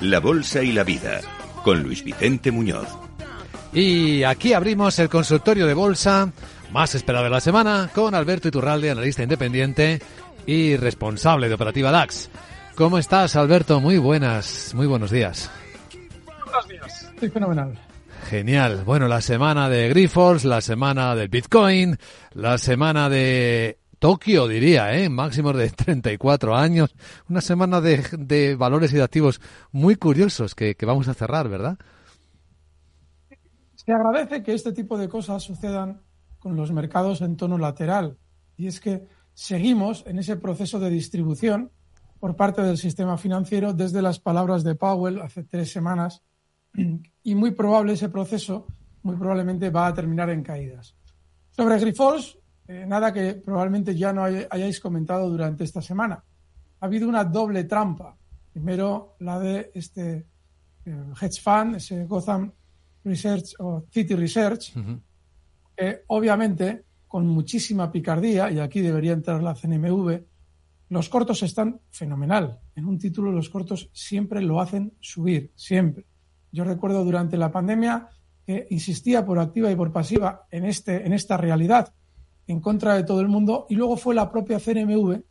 La Bolsa y la Vida, con Luis Vicente Muñoz. Y aquí abrimos el consultorio de bolsa más esperado de la semana con Alberto Iturralde, analista independiente y responsable de operativa DAX. ¿Cómo estás, Alberto? Muy buenas, muy buenos días. Buenos días. Estoy fenomenal. Genial. Bueno, la semana de Grifols, la semana del Bitcoin, la semana de Tokio, diría, ¿eh? máximos de 34 años. Una semana de, de valores y de activos muy curiosos que, que vamos a cerrar, ¿verdad? Se agradece que este tipo de cosas sucedan con los mercados en tono lateral. Y es que seguimos en ese proceso de distribución por parte del sistema financiero desde las palabras de Powell hace tres semanas. Y muy probable ese proceso, muy probablemente va a terminar en caídas. Sobre Grifols, eh, nada que probablemente ya no hay, hayáis comentado durante esta semana. Ha habido una doble trampa. Primero, la de este eh, hedge fund, ese Gotham Research o City Research, que obviamente con muchísima picardía, y aquí debería entrar la CNMV, los cortos están fenomenal. En un título los cortos siempre lo hacen subir, siempre. Yo recuerdo durante la pandemia que insistía por activa y por pasiva en, este, en esta realidad en contra de todo el mundo y luego fue la propia CNMV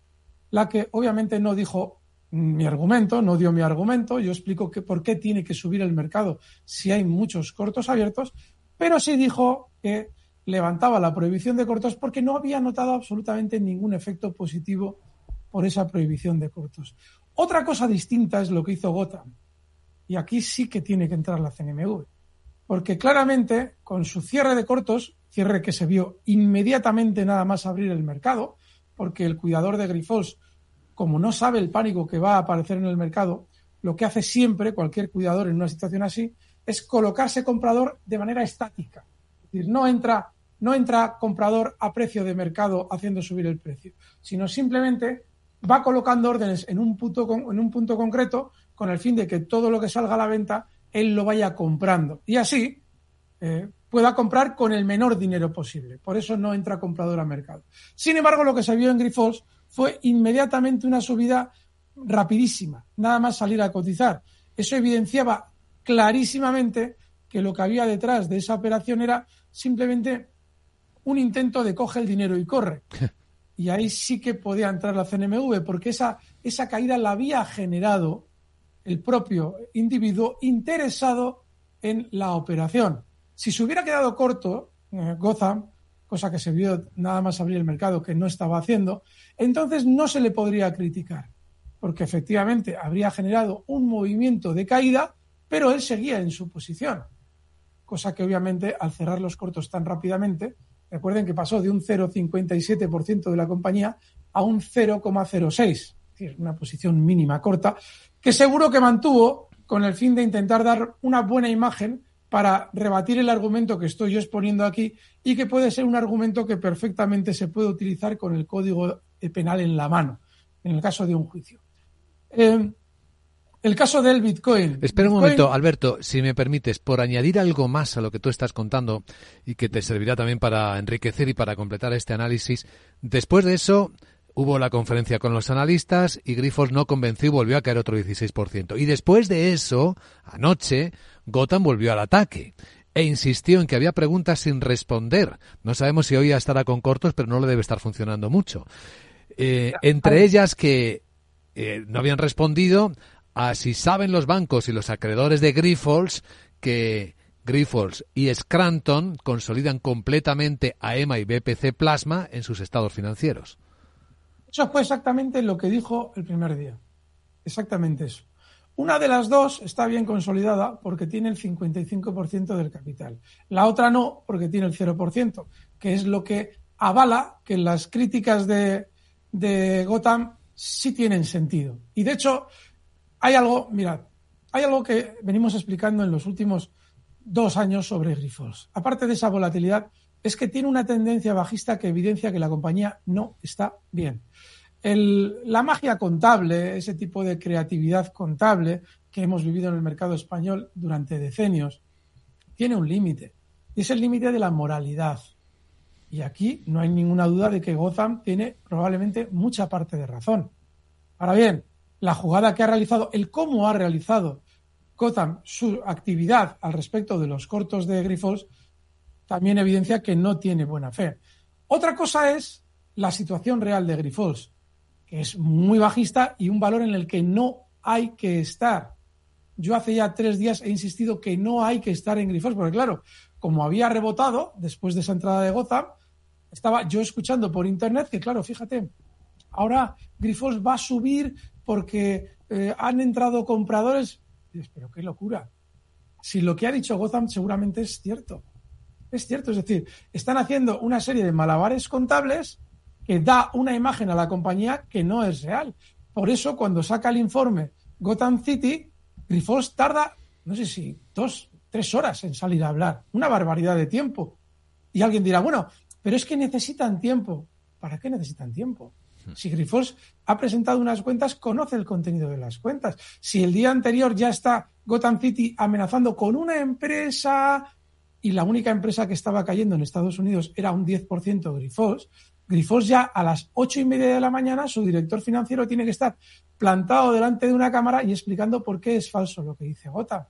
la que obviamente no dijo mi argumento, no dio mi argumento, yo explico que por qué tiene que subir el mercado si hay muchos cortos abiertos, pero sí dijo que levantaba la prohibición de cortos porque no había notado absolutamente ningún efecto positivo por esa prohibición de cortos. Otra cosa distinta es lo que hizo Gotham. Y aquí sí que tiene que entrar la CNMV. Porque claramente, con su cierre de cortos, cierre que se vio inmediatamente nada más abrir el mercado, porque el cuidador de Grifols, como no sabe el pánico que va a aparecer en el mercado, lo que hace siempre cualquier cuidador en una situación así es colocarse comprador de manera estática. Es decir, no entra, no entra comprador a precio de mercado haciendo subir el precio, sino simplemente va colocando órdenes en un punto, en un punto concreto con el fin de que todo lo que salga a la venta él lo vaya comprando. Y así, eh, pueda comprar con el menor dinero posible. Por eso no entra comprador a mercado. Sin embargo, lo que se vio en Grifols fue inmediatamente una subida rapidísima, nada más salir a cotizar. Eso evidenciaba clarísimamente que lo que había detrás de esa operación era simplemente un intento de coge el dinero y corre. Y ahí sí que podía entrar la CNMV, porque esa, esa caída la había generado el propio individuo interesado en la operación. Si se hubiera quedado corto eh, Gotham, cosa que se vio nada más abrir el mercado que no estaba haciendo, entonces no se le podría criticar, porque efectivamente habría generado un movimiento de caída, pero él seguía en su posición, cosa que obviamente al cerrar los cortos tan rápidamente, recuerden que pasó de un 0,57% de la compañía a un 0,06%, es decir, una posición mínima corta, que seguro que mantuvo con el fin de intentar dar una buena imagen para rebatir el argumento que estoy yo exponiendo aquí y que puede ser un argumento que perfectamente se puede utilizar con el código penal en la mano, en el caso de un juicio. Eh, el caso del Bitcoin. Espera un momento, Alberto, si me permites, por añadir algo más a lo que tú estás contando y que te servirá también para enriquecer y para completar este análisis. Después de eso, hubo la conferencia con los analistas y Grifols no convenció y volvió a caer otro 16%. Y después de eso, anoche, Gotham volvió al ataque e insistió en que había preguntas sin responder. No sabemos si hoy estará con cortos, pero no le debe estar funcionando mucho. Eh, entre ellas que eh, no habían respondido a si saben los bancos y los acreedores de Grifols que Grifols y Scranton consolidan completamente a EMA y BPC Plasma en sus estados financieros. Eso fue exactamente lo que dijo el primer día. Exactamente eso. Una de las dos está bien consolidada porque tiene el 55% del capital. La otra no porque tiene el 0%, que es lo que avala que las críticas de, de Gotham sí tienen sentido. Y de hecho, hay algo, mirad, hay algo que venimos explicando en los últimos dos años sobre Grifols. Aparte de esa volatilidad, es que tiene una tendencia bajista que evidencia que la compañía no está bien. La magia contable, ese tipo de creatividad contable que hemos vivido en el mercado español durante decenios, tiene un límite. Y es el límite de la moralidad. Y aquí no hay ninguna duda de que Gotham tiene probablemente mucha parte de razón. Ahora bien, la jugada que ha realizado, el cómo ha realizado Gotham su actividad al respecto de los cortos de Grifols, también evidencia que no tiene buena fe. Otra cosa es la situación real de Grifols, que es muy bajista y un valor en el que no hay que estar. Yo hace ya tres días he insistido que no hay que estar en Grifols, porque claro, como había rebotado después de esa entrada de Gotham, estaba yo escuchando por internet que, claro, fíjate, ahora Grifols va a subir porque eh, han entrado compradores. Pero qué locura. Si lo que ha dicho Gotham seguramente es cierto. Es cierto, es decir, están haciendo una serie de malabares contables que da una imagen a la compañía que no es real. Por eso, cuando saca el informe Gotham City, Grifols tarda, no sé si dos, tres horas en salir a hablar. Una barbaridad de tiempo. Y alguien dirá, bueno, pero es que necesitan tiempo. ¿Para qué necesitan tiempo? Si Grifols ha presentado unas cuentas, conoce el contenido de las cuentas. Si el día anterior ya está Gotham City amenazando con una empresa y la única empresa que estaba cayendo en Estados Unidos era un 10% Grifols, Grifols ya a las ocho y media de la mañana su director financiero tiene que estar plantado delante de una cámara y explicando por qué es falso lo que dice Gotham.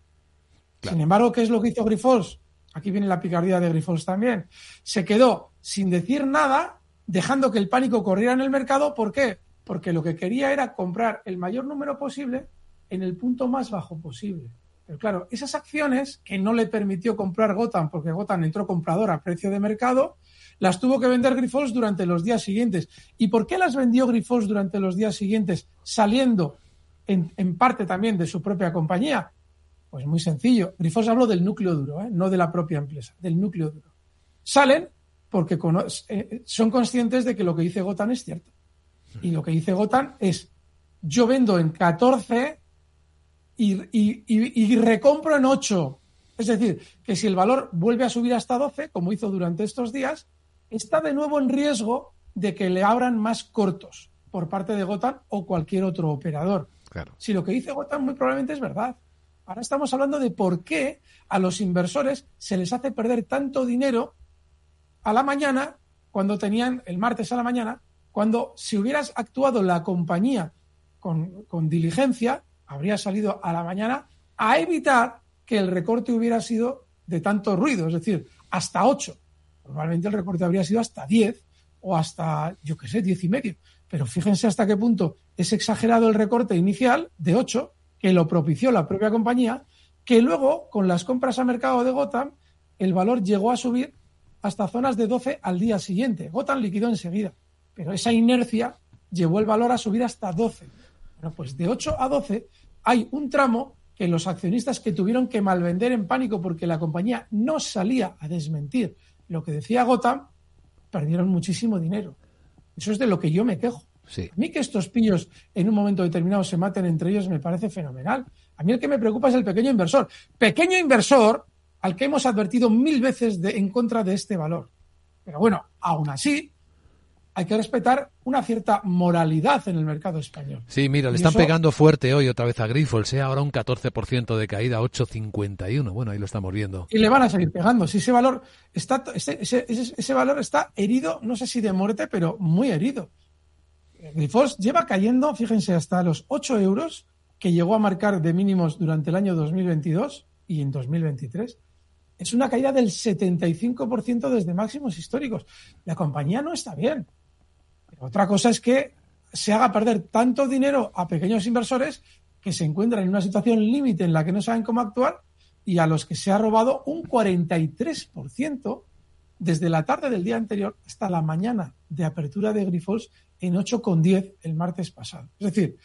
Sin embargo, ¿qué es lo que hizo Grifols? Aquí viene la picardía de Grifols también. Se quedó sin decir nada dejando que el pánico corriera en el mercado. ¿Por qué? Porque lo que quería era comprar el mayor número posible en el punto más bajo posible. Pero claro, esas acciones que no le permitió comprar Gotham, porque Gotham entró comprador a precio de mercado, las tuvo que vender Grifols durante los días siguientes. ¿Y por qué las vendió Grifols durante los días siguientes, saliendo en, parte también de su propia compañía? Pues muy sencillo. Grifols habló del núcleo duro, ¿eh? no de la propia empresa, del núcleo duro. Salen porque eh, son conscientes de que lo que dice Gotan es cierto. Y lo que dice Gotan es, yo vendo en 14 y, recompro en 8. Es decir, que si el valor vuelve a subir hasta 12, como hizo durante estos días, está de nuevo en riesgo de que le abran más cortos por parte de Gotan o cualquier otro operador. Si lo que dice Gotan muy probablemente es verdad. Ahora estamos hablando de por qué a los inversores se les hace perder tanto dinero a la mañana, cuando tenían, el martes a la mañana, cuando si hubieras actuado la compañía con, con diligencia, habría salido a la mañana a evitar que el recorte hubiera sido de tanto ruido, es decir, hasta 8. Normalmente el recorte habría sido hasta 10 o hasta, yo qué sé, 10 y medio. Pero fíjense hasta qué punto es exagerado el recorte inicial de 8, que lo propició la propia compañía, que luego, con las compras a mercado de Gotham, el valor llegó a subir hasta zonas de 12 al día siguiente. Gotham liquidó enseguida, pero esa inercia llevó el valor a subir hasta 12. Bueno, pues de 8 a 12 hay un tramo que los accionistas que tuvieron que malvender en pánico porque la compañía no salía a desmentir lo que decía Gotham, perdieron muchísimo dinero. Eso es de lo que yo me quejo. A mí que estos pillos en un momento determinado se maten entre ellos me parece fenomenal. A mí el que me preocupa es el pequeño inversor. Pequeño inversor al que hemos advertido mil veces de, en contra de este valor. Pero bueno, aún así, hay que respetar una cierta moralidad en el mercado español. Sí, mira, le están pegando fuerte hoy otra vez a Grifols, ¿eh? ahora un 14% de caída, 8,51. Bueno, ahí lo estamos viendo. Y le van a seguir pegando. Si ese valor está, ese, ese, valor está herido, no sé si de muerte, pero muy herido. Grifols lleva cayendo, fíjense, hasta los 8 euros que llegó a marcar de mínimos durante el año 2022 y en 2023. Es una caída del 75% desde máximos históricos. La compañía no está bien. Otra cosa es que se haga perder tanto dinero a pequeños inversores que se encuentran en una situación límite en la que no saben cómo actuar y a los que se ha robado un 43% desde la tarde del día anterior hasta la mañana de apertura de Grifols en 8,10 el martes pasado. Es decir,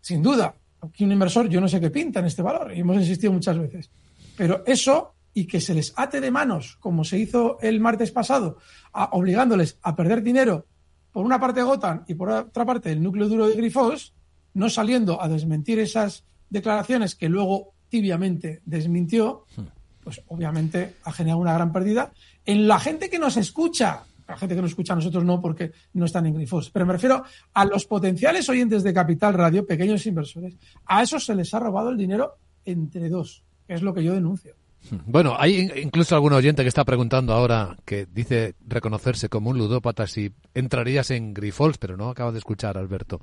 sin duda, aquí un inversor, yo no sé qué pinta en este valor, y hemos insistido muchas veces, pero eso y que se les ate de manos, como se hizo el martes pasado, obligándoles a perder dinero por una parte Gotan y por otra parte el núcleo duro de Grifos, no saliendo a desmentir esas declaraciones que luego tibiamente desmintió, pues obviamente ha generado una gran pérdida en la gente que nos escucha. La gente que nos escucha a nosotros no, porque no están en Grifos. Pero me refiero a los potenciales oyentes de Capital Radio, pequeños inversores. A esos se les ha robado el dinero entre dos, que es lo que yo denuncio. Bueno, hay incluso algún oyente que está preguntando ahora que dice reconocerse como un ludópata si entrarías en Grifols, pero no acaba de escuchar, Alberto.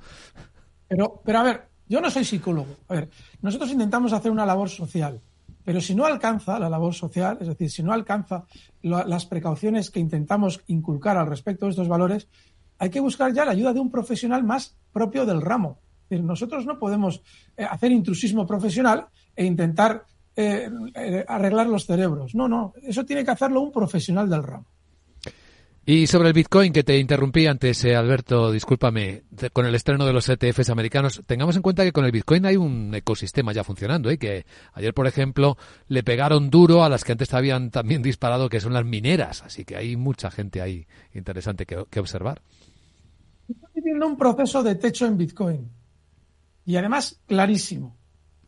Pero, pero a ver, yo no soy psicólogo. A ver, nosotros intentamos hacer una labor social, pero si no alcanza la labor social, es decir, si no alcanza las precauciones que intentamos inculcar al respecto de estos valores, hay que buscar ya la ayuda de un profesional más propio del ramo. Es decir, nosotros no podemos eh, hacer intrusismo profesional e intentar eh, eh, arreglar los cerebros. No, no, eso tiene que hacerlo un profesional del ramo. Y sobre el Bitcoin, que te interrumpí antes, eh, Alberto, discúlpame, con el estreno de los ETFs americanos, tengamos en cuenta que con el Bitcoin hay un ecosistema ya funcionando, ¿eh? que ayer, por ejemplo, le pegaron duro a las que antes habían también disparado, que son las mineras, así que hay mucha gente ahí interesante que, que observar. Estoy viviendo un proceso de techo en Bitcoin, y además clarísimo.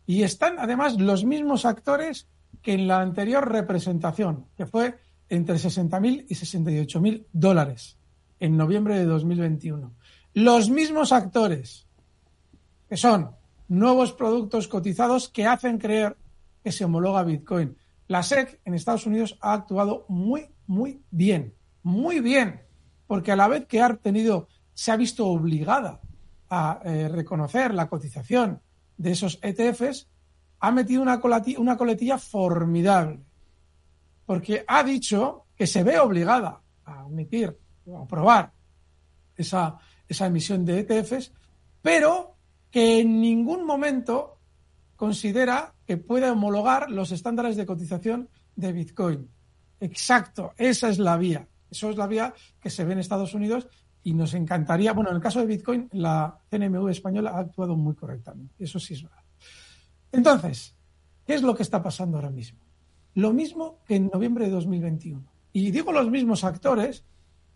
Y están además los mismos actores que en la anterior representación, que fue entre 60.000 y 68.000 dólares en noviembre de 2021. Los mismos actores, que son nuevos productos cotizados que hacen creer que se homologa Bitcoin. La SEC en Estados Unidos ha actuado muy, muy bien, muy bien, porque a la vez que ha tenido, se ha visto obligada a eh, reconocer la cotización de esos ETFs, ha metido una, coletilla, una coletilla formidable, porque ha dicho que se ve obligada a emitir o aprobar esa, esa emisión de ETFs, pero que en ningún momento considera que puede homologar los estándares de cotización de Bitcoin. Exacto, esa es la vía. Eso es la vía que se ve en Estados Unidos y nos encantaría, bueno, en el caso de Bitcoin, la CNMV española ha actuado muy correctamente. Eso sí es verdad. Entonces, ¿qué es lo que está pasando ahora mismo? Lo mismo que en noviembre de 2021. Y digo los mismos actores,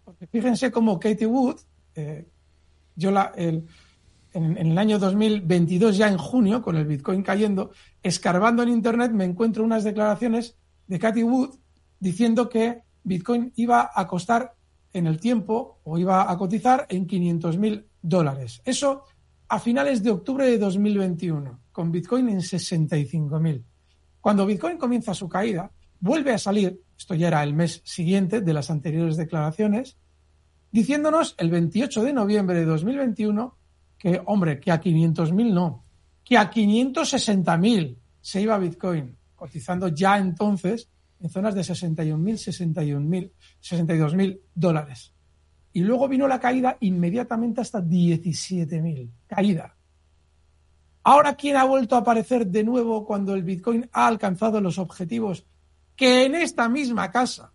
porque fíjense cómo Katie Wood, eh, yo la, en, en, el año 2022, ya en junio, con el Bitcoin cayendo, escarbando en Internet, me encuentro unas declaraciones de Katie Wood diciendo que Bitcoin iba a costar en el tiempo o iba a cotizar en 500 mil dólares. Eso a finales de octubre de 2021 con Bitcoin en 65.000. Cuando Bitcoin comienza su caída, vuelve a salir, esto ya era el mes siguiente de las anteriores declaraciones, diciéndonos el 28 de noviembre de 2021 que, hombre, que a 500.000 no, que a 560.000 se iba Bitcoin, cotizando ya entonces en zonas de 61.000, 61.000, 62.000 dólares. Y luego vino la caída inmediatamente hasta 17.000. Caída. Ahora, ¿quién ha vuelto a aparecer de nuevo cuando el Bitcoin ha alcanzado los objetivos que en esta misma casa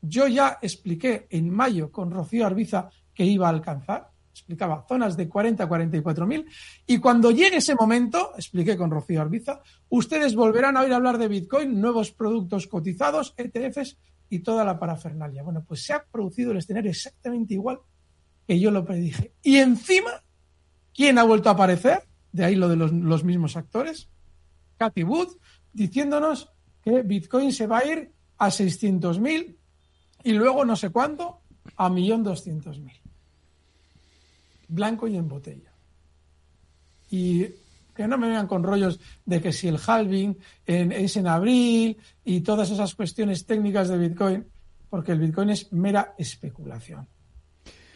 yo ya expliqué en mayo con Rocío Arbiza que iba a alcanzar? Explicaba zonas de 40 a 44 mil. Y cuando llegue ese momento, expliqué con Rocío Arbiza, ustedes volverán a oír hablar de Bitcoin, nuevos productos cotizados, ETFs y toda la parafernalia. Bueno, pues se ha producido el escenario exactamente igual que yo lo predije. Y encima, ¿quién ha vuelto a aparecer? de ahí lo de los, mismos actores, Cathy Wood, diciéndonos que Bitcoin se va a ir a 600.000 y luego no sé cuánto a 1.200.000. blanco y en botella. Y que no me vengan con rollos de que si el halving es en abril y todas esas cuestiones técnicas de Bitcoin, porque el Bitcoin es mera especulación.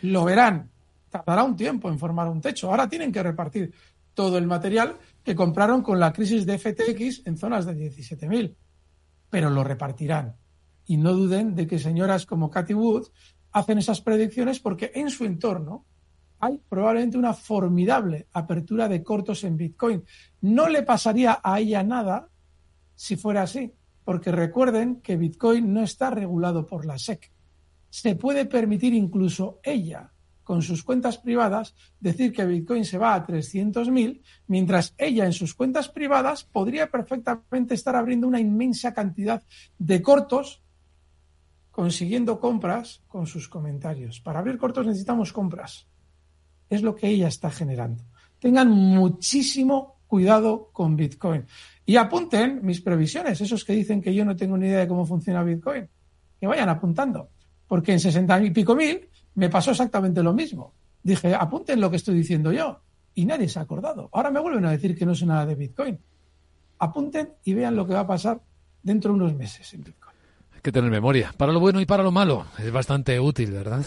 Lo verán, tardará un tiempo en formar un techo. Ahora tienen que repartir todo el material que compraron con la crisis de FTX en zonas de 17.000, pero lo repartirán. Y no duden de que señoras como Cathy Wood hacen esas predicciones porque en su entorno hay probablemente una formidable apertura de cortos en Bitcoin. No le pasaría a ella nada si fuera así, porque recuerden que Bitcoin no está regulado por la SEC. Se puede permitir incluso ella, con sus cuentas privadas, decir que Bitcoin se va a 300.000, mientras ella en sus cuentas privadas podría perfectamente estar abriendo una inmensa cantidad de cortos consiguiendo compras con sus comentarios. Para abrir cortos necesitamos compras es lo que ella está generando. Tengan muchísimo cuidado con Bitcoin. Y apunten mis previsiones, esos que dicen que yo no tengo ni idea de cómo funciona Bitcoin. Que vayan apuntando. Porque en 60 y pico mil me pasó exactamente lo mismo. Dije, apunten lo que estoy diciendo yo. Y nadie se ha acordado. Ahora me vuelven a decir que no sé nada de Bitcoin. Apunten y vean lo que va a pasar dentro de unos meses en Bitcoin. Hay que tener memoria, para lo bueno y para lo malo. Es bastante útil, ¿verdad?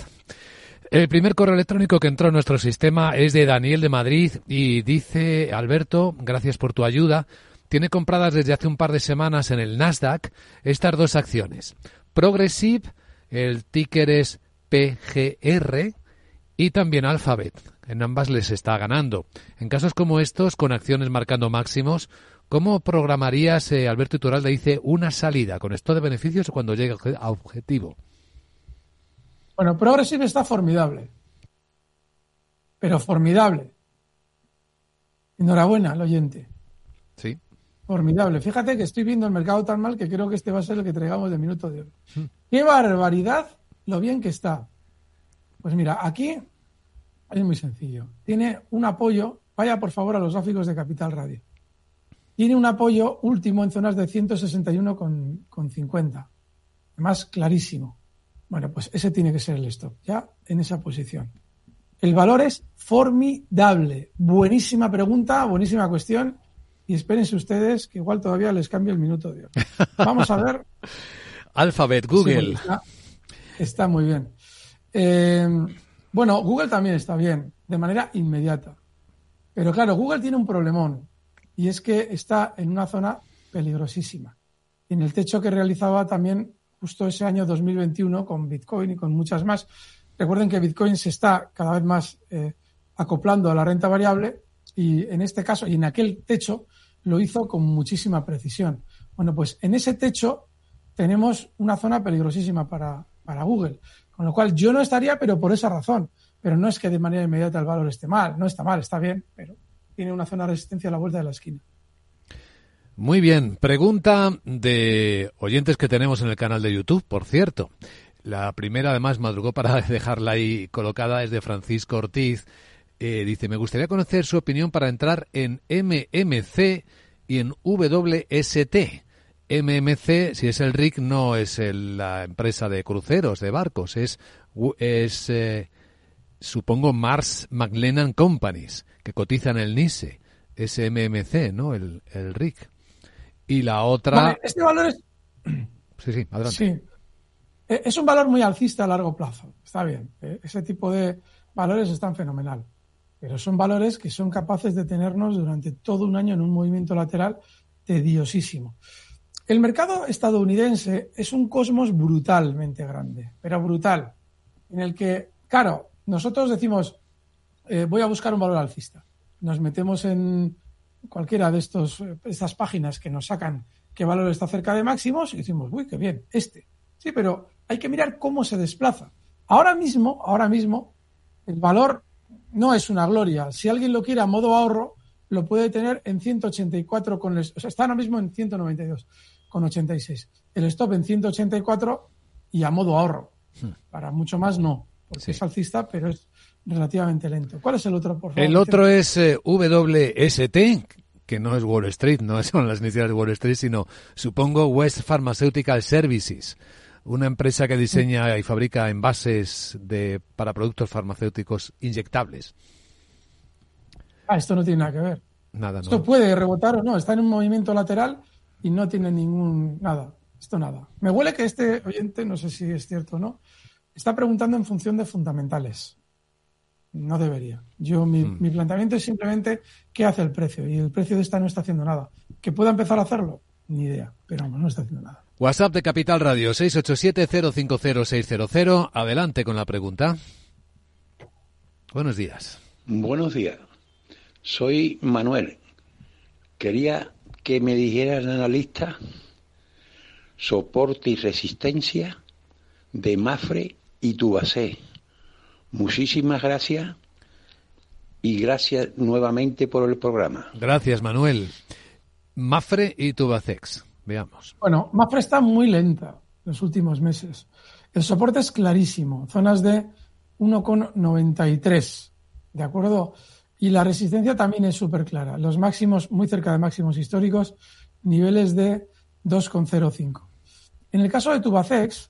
El primer correo electrónico que entró en nuestro sistema es de Daniel de Madrid y dice, Alberto, gracias por tu ayuda. Tiene compradas desde hace un par de semanas en el Nasdaq estas dos acciones. Progressive, el ticker es PGR, y también Alphabet. En ambas les está ganando. En casos como estos, con acciones marcando máximos, ¿cómo programarías, eh, Alberto Iturralde dice, una salida con esto de beneficios cuando llegue a objetivo? Bueno, Progressive está formidable. Pero formidable. Enhorabuena al oyente. Sí. Formidable. Fíjate que estoy viendo el mercado tan mal que creo que este va a ser el que traigamos de minuto de oro. Hmm. ¡Qué barbaridad lo bien que está! Pues mira, aquí es muy sencillo. Tiene un apoyo, vaya por favor a los gráficos de Capital Radio. Tiene un apoyo último en zonas de 161,50. Además, clarísimo. Bueno, pues ese tiene que ser el stop, ya en esa posición. El valor es formidable. Buenísima pregunta, buenísima cuestión. Y espérense ustedes que igual todavía les cambio el minuto de hoy. Vamos a ver. Alphabet, Google. está, muy bien. Eh, bueno, Google también está bien, de manera inmediata. Pero claro, Google tiene un problemón. Y es que está en una zona peligrosísima. En el techo que realizaba también justo ese año 2021 con Bitcoin y con muchas más. Recuerden que Bitcoin se está cada vez más eh, acoplando a la renta variable y en este caso y en aquel techo lo hizo con muchísima precisión. Bueno, pues en ese techo tenemos una zona peligrosísima para, para Google, con lo cual yo no estaría, pero por esa razón. Pero no es que de manera inmediata el valor esté mal, no está mal, está bien, pero tiene una zona de resistencia a la vuelta de la esquina. Muy bien, pregunta de oyentes que tenemos en el canal de YouTube, por cierto. La primera, además, madrugó para dejarla ahí colocada, es de Francisco Ortiz. Eh, dice, me gustaría conocer su opinión para entrar en MMC y en WST. MMC, si es el RIC, no es la empresa de cruceros, de barcos, es, es eh, supongo, Mars McLennan Companies, que cotiza en el NISE. Es MMC, ¿no? El, el RIC. Y la otra. este valor es. Sí, sí, adelante. Sí. E, es un valor muy alcista a largo plazo. Está bien. E, ese tipo de valores están fenomenal. Pero son valores que son capaces de tenernos durante todo un año en un movimiento lateral tediosísimo. El mercado estadounidense es un cosmos brutalmente grande, pero brutal, en el que, claro, nosotros decimos, eh, voy a buscar un valor alcista. Nos metemos en, cualquiera de estos, estas páginas que nos sacan qué valor está cerca de máximos y decimos, uy, qué bien, este. Sí, pero hay que mirar cómo se desplaza. Ahora mismo, ahora mismo, el valor no es una gloria. Si alguien lo quiere a modo ahorro, lo puede tener en 184 con o sea, está ahora mismo en 192 con 86. El stop en 184 y a modo ahorro. Hmm. Para mucho más no, porque es alcista, pero es relativamente lento. ¿Cuál es el otro, por favor? El otro es eh, WST, que no es Wall Street, no son las iniciales de Wall Street, sino, supongo, West Pharmaceutical Services. una empresa que diseña y fabrica envases de, para productos farmacéuticos inyectables. Ah, esto no tiene nada que ver. Nada, no. Esto puede rebotar o no, está en un movimiento lateral y no tiene ningún nada. Esto nada. Me huele que este oyente, no sé si es cierto o no, está preguntando en función de fundamentales. No debería. Yo mi, Mm. mi planteamiento es simplemente qué hace el precio y el precio de esta no está haciendo nada. Que pueda empezar a hacerlo, ni idea, pero vamos, no está haciendo nada. WhatsApp de Capital Radio 687-050-600. Adelante con la pregunta. Buenos días. Buenos días. Soy Manuel. Quería que me dijera el analista soporte y resistencia de Mafre y Tubacé. Muchísimas gracias y gracias nuevamente por el programa. Gracias, Manuel. Mafre y Tubacex. Veamos. Bueno, Mafre está muy lenta los últimos meses. El soporte es clarísimo, zonas de 1,93, ¿de acuerdo? Y la resistencia también es súper clara. Los máximos, muy cerca de máximos históricos, niveles de 2,05. En el caso de Tubacex,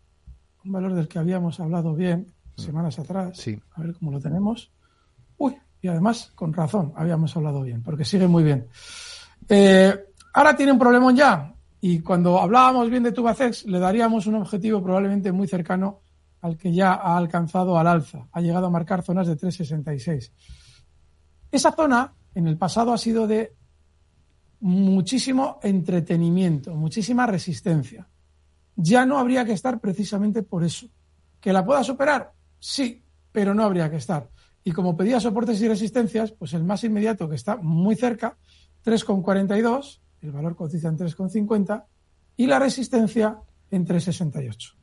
un valor del que habíamos hablado bien semanas atrás, Sí. a ver cómo lo tenemos. Uy, y además, con razón, habíamos hablado bien, porque sigue muy bien. Eh, ahora tiene un problemón ya, y cuando hablábamos bien de Tubacex, le daríamos un objetivo probablemente muy cercano al que ya ha alcanzado al alza. Ha llegado a marcar zonas de 3,66. Esa zona en el pasado ha sido de muchísimo entretenimiento, muchísima resistencia. Ya no habría que estar precisamente por eso. ¿Que la pueda superar? Sí, pero no habría que estar. Y como pedía soportes y resistencias, pues el más inmediato que está muy cerca, 3,42, el valor cotiza en 3,50 y la resistencia en 3,68.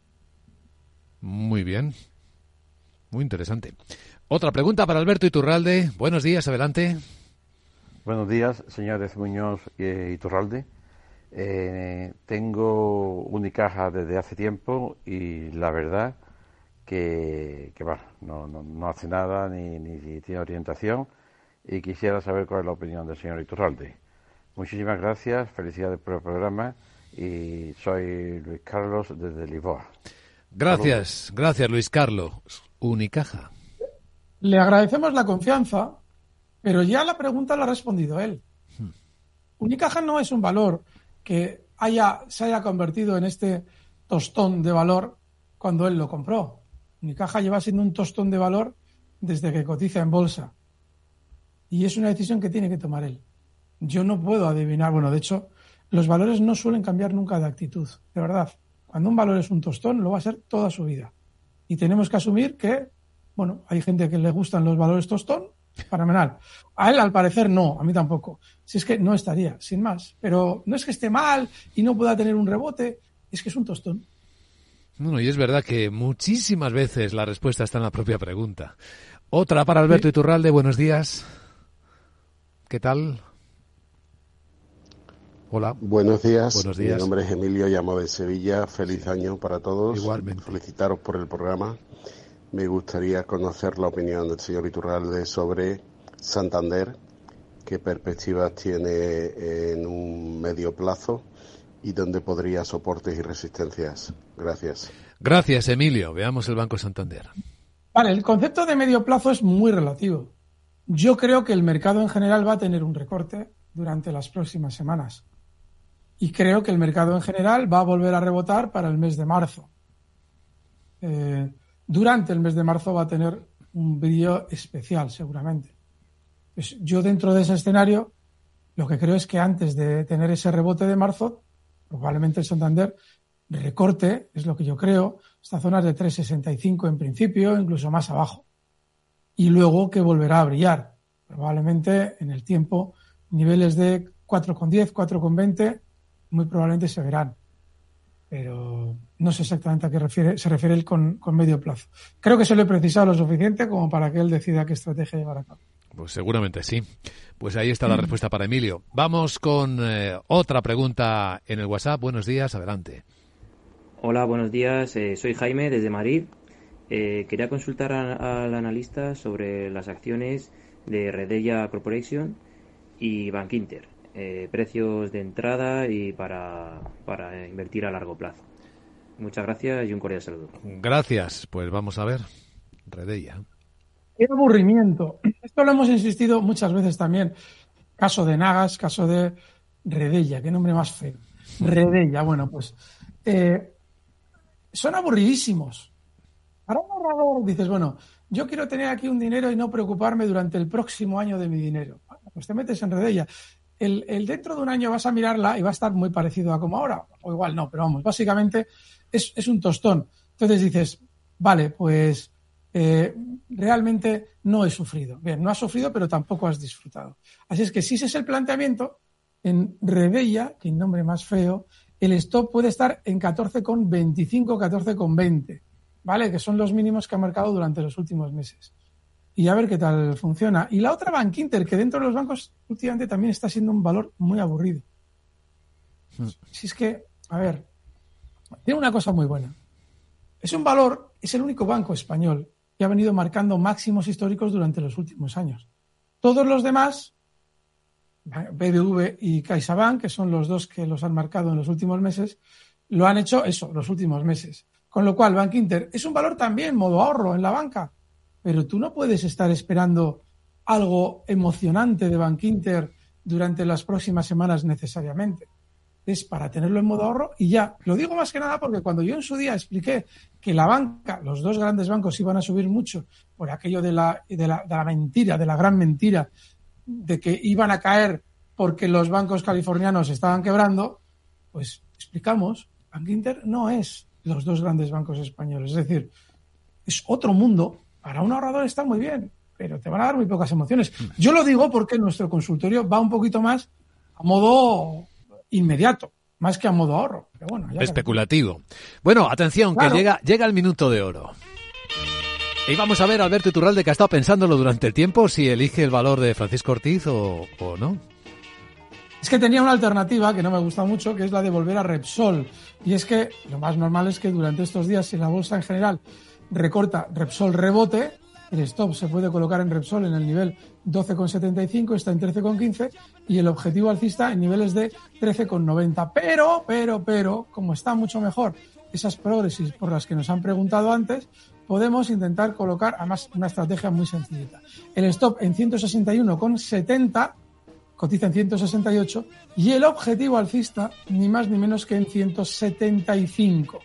Muy bien. Muy interesante. Otra pregunta para Alberto Iturralde. Buenos días, adelante. Buenos días, señores Muñoz y Iturralde. Eh, tengo Unicaja desde hace tiempo y la verdad que, que bueno, no, no, no hace nada ni, ni tiene orientación y quisiera saber cuál es la opinión del señor Iturralde. Muchísimas gracias, felicidades por el programa y soy Luis Carlos desde Lisboa. Gracias, gracias Luis Carlos. Unicaja. Le agradecemos la confianza, pero ya la pregunta la ha respondido él. Unicaja no es un valor que haya, se haya convertido en este tostón de valor cuando él lo compró. Unicaja lleva siendo un tostón de valor desde que cotiza en bolsa. Y es una decisión que tiene que tomar él. Yo no puedo adivinar, bueno, de hecho, los valores no suelen cambiar nunca de actitud, de verdad. Cuando un valor es un tostón, lo va a ser toda su vida. Y tenemos que asumir que, bueno, hay gente que le gustan los valores tostón, fenomenal. A él, al parecer, no, a mí tampoco. Si es que no estaría, sin más. Pero no es que esté mal y no pueda tener un rebote, es que es un tostón. Bueno, y es verdad que muchísimas veces la respuesta está en la propia pregunta. Otra para Alberto Iturralde, buenos días. ¿Qué tal? Hola. Buenos días. Buenos días. Mi nombre es Emilio, llamo de Sevilla. Feliz año para todos. Igualmente. Felicitaros por el programa. Me gustaría conocer la opinión del señor Iturralde sobre Santander, qué perspectivas tiene en un medio plazo y dónde podría soportes y resistencias. Gracias. Gracias, Emilio. Veamos el Banco Santander. Vale, el concepto de medio plazo es muy relativo. Yo creo que el mercado en general va a tener un recorte durante las próximas semanas. Y creo que el mercado en general va a volver a rebotar para el mes de marzo. Eh, durante el mes de marzo va a tener un brillo especial, seguramente. Pues yo dentro de ese escenario, lo que creo es que antes de tener ese rebote de marzo, probablemente el Santander recorte, es lo que yo creo, esta zona es de 3,65 en principio, incluso más abajo. Y luego que volverá a brillar, probablemente en el tiempo, niveles de 4,10, 4,20, muy probablemente se verán. Pero no sé exactamente a qué refiere, se refiere él con, con medio plazo. Creo que se le he precisado lo suficiente como para que él decida qué estrategia llevar a cabo. Pues seguramente sí. Pues ahí está la respuesta para Emilio. Vamos con eh, otra pregunta en el WhatsApp. Buenos días, adelante. Hola, buenos días. Eh, soy Jaime desde Madrid. Eh, quería consultar a- al analista sobre las acciones de Redella Corporation y Bank Inter. eh, precios de entrada y para, para invertir a largo plazo. Muchas gracias y un cordial saludo. Gracias. Pues vamos a ver. Redella. Qué aburrimiento. Esto lo hemos insistido muchas veces también. Caso de Nagas, caso de Redella, qué nombre más feo. Redella, bueno, pues eh, son aburridísimos. Para un ahorrador dices, bueno, yo quiero tener aquí un dinero y no preocuparme durante el próximo año de mi dinero. pues te metes en Redella. El, el, dentro de un año vas a mirarla y va a estar muy parecido a como ahora, o igual no, pero vamos, básicamente es, es un tostón. Entonces dices, vale, pues eh, realmente no he sufrido. Bien, no has sufrido, pero tampoco has disfrutado. Así es que si ese es el planteamiento, en Rebella, que nombre más feo, el stop puede estar en 14,25, 14,20, ¿vale? Que son los mínimos que ha marcado durante los últimos meses. Y a ver qué tal funciona. Y la otra Bank Inter, que dentro de los bancos últimamente también está siendo un valor muy aburrido. Hmm. Si es que, a ver, tiene una cosa muy buena. Es un valor, es el único banco español que ha venido marcando máximos históricos durante los últimos años. Todos los demás, BBV y CaixaBank, que son los dos que los han marcado en los últimos meses, lo han hecho eso, los últimos meses. Con lo cual, Bank Inter es un valor también, modo ahorro en la banca, pero tú no puedes estar esperando algo emocionante de Bank Inter durante las próximas semanas necesariamente es para tenerlo en modo ahorro y ya. Lo digo más que nada porque cuando yo en su día expliqué que la banca, los dos grandes bancos iban a subir mucho por aquello de la, de la, de la mentira, de la gran mentira, de que iban a caer porque los bancos californianos estaban quebrando, pues explicamos, Bank Inter no es los dos grandes bancos españoles. Es decir, es otro mundo. Para un ahorrador está muy bien, pero te van a dar muy pocas emociones. Yo lo digo porque nuestro consultorio va un poquito más a modo inmediato, más que a modo ahorro. bueno, Especulativo. Bueno, atención, que llega, llega el minuto de oro. Y vamos a ver, Alberto Iturralde, que ha estado pensándolo durante el tiempo, si elige el valor de Francisco Ortiz o, o no. Es que tenía una alternativa que no me gusta mucho, que es la de volver a Repsol. Y es que lo más normal es que durante estos días, si la bolsa en general recorta, Repsol rebote, el stop se puede colocar en Repsol en el nivel 12,75, está en 13,15 y el objetivo alcista en niveles de 13,90. Pero, pero, pero, como está mucho mejor esas progresis por las que nos han preguntado antes, podemos intentar colocar además una estrategia muy sencillita. El stop en 161,70 cotiza en 168 y el objetivo alcista ni más ni menos que en 175.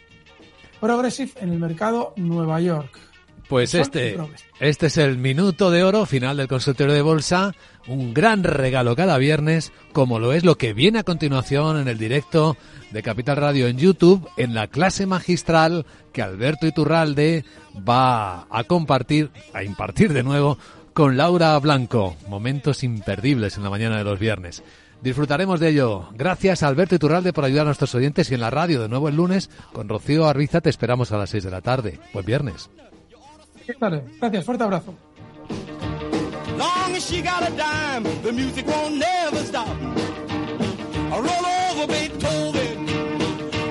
Progressive en el mercado Nueva York. Pues este, este es el minuto de oro final del consultorio de bolsa, un gran regalo cada viernes, como lo es lo que viene a continuación en el directo de Capital Radio en YouTube, en la clase magistral que Alberto Iturralde va a compartir, a impartir de nuevo con Laura Blanco. Momentos imperdibles en la mañana de los viernes. Disfrutaremos de ello. Gracias a Alberto Iturralde por ayudar a nuestros oyentes y en la radio de nuevo el lunes con Rocío Arbiza te esperamos a las 6 de la tarde. Buen viernes. Vale, gracias, fuerte abrazo. Long as she got a dime, the music won't never stop. I roll over Beethoven,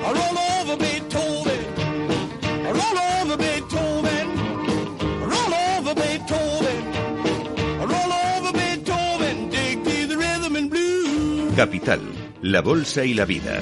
I roll over Beethoven, I roll over Beethoven, I roll over Beethoven, I roll over Beethoven, dig the rhythm and blues. Capital, la bolsa y la vida.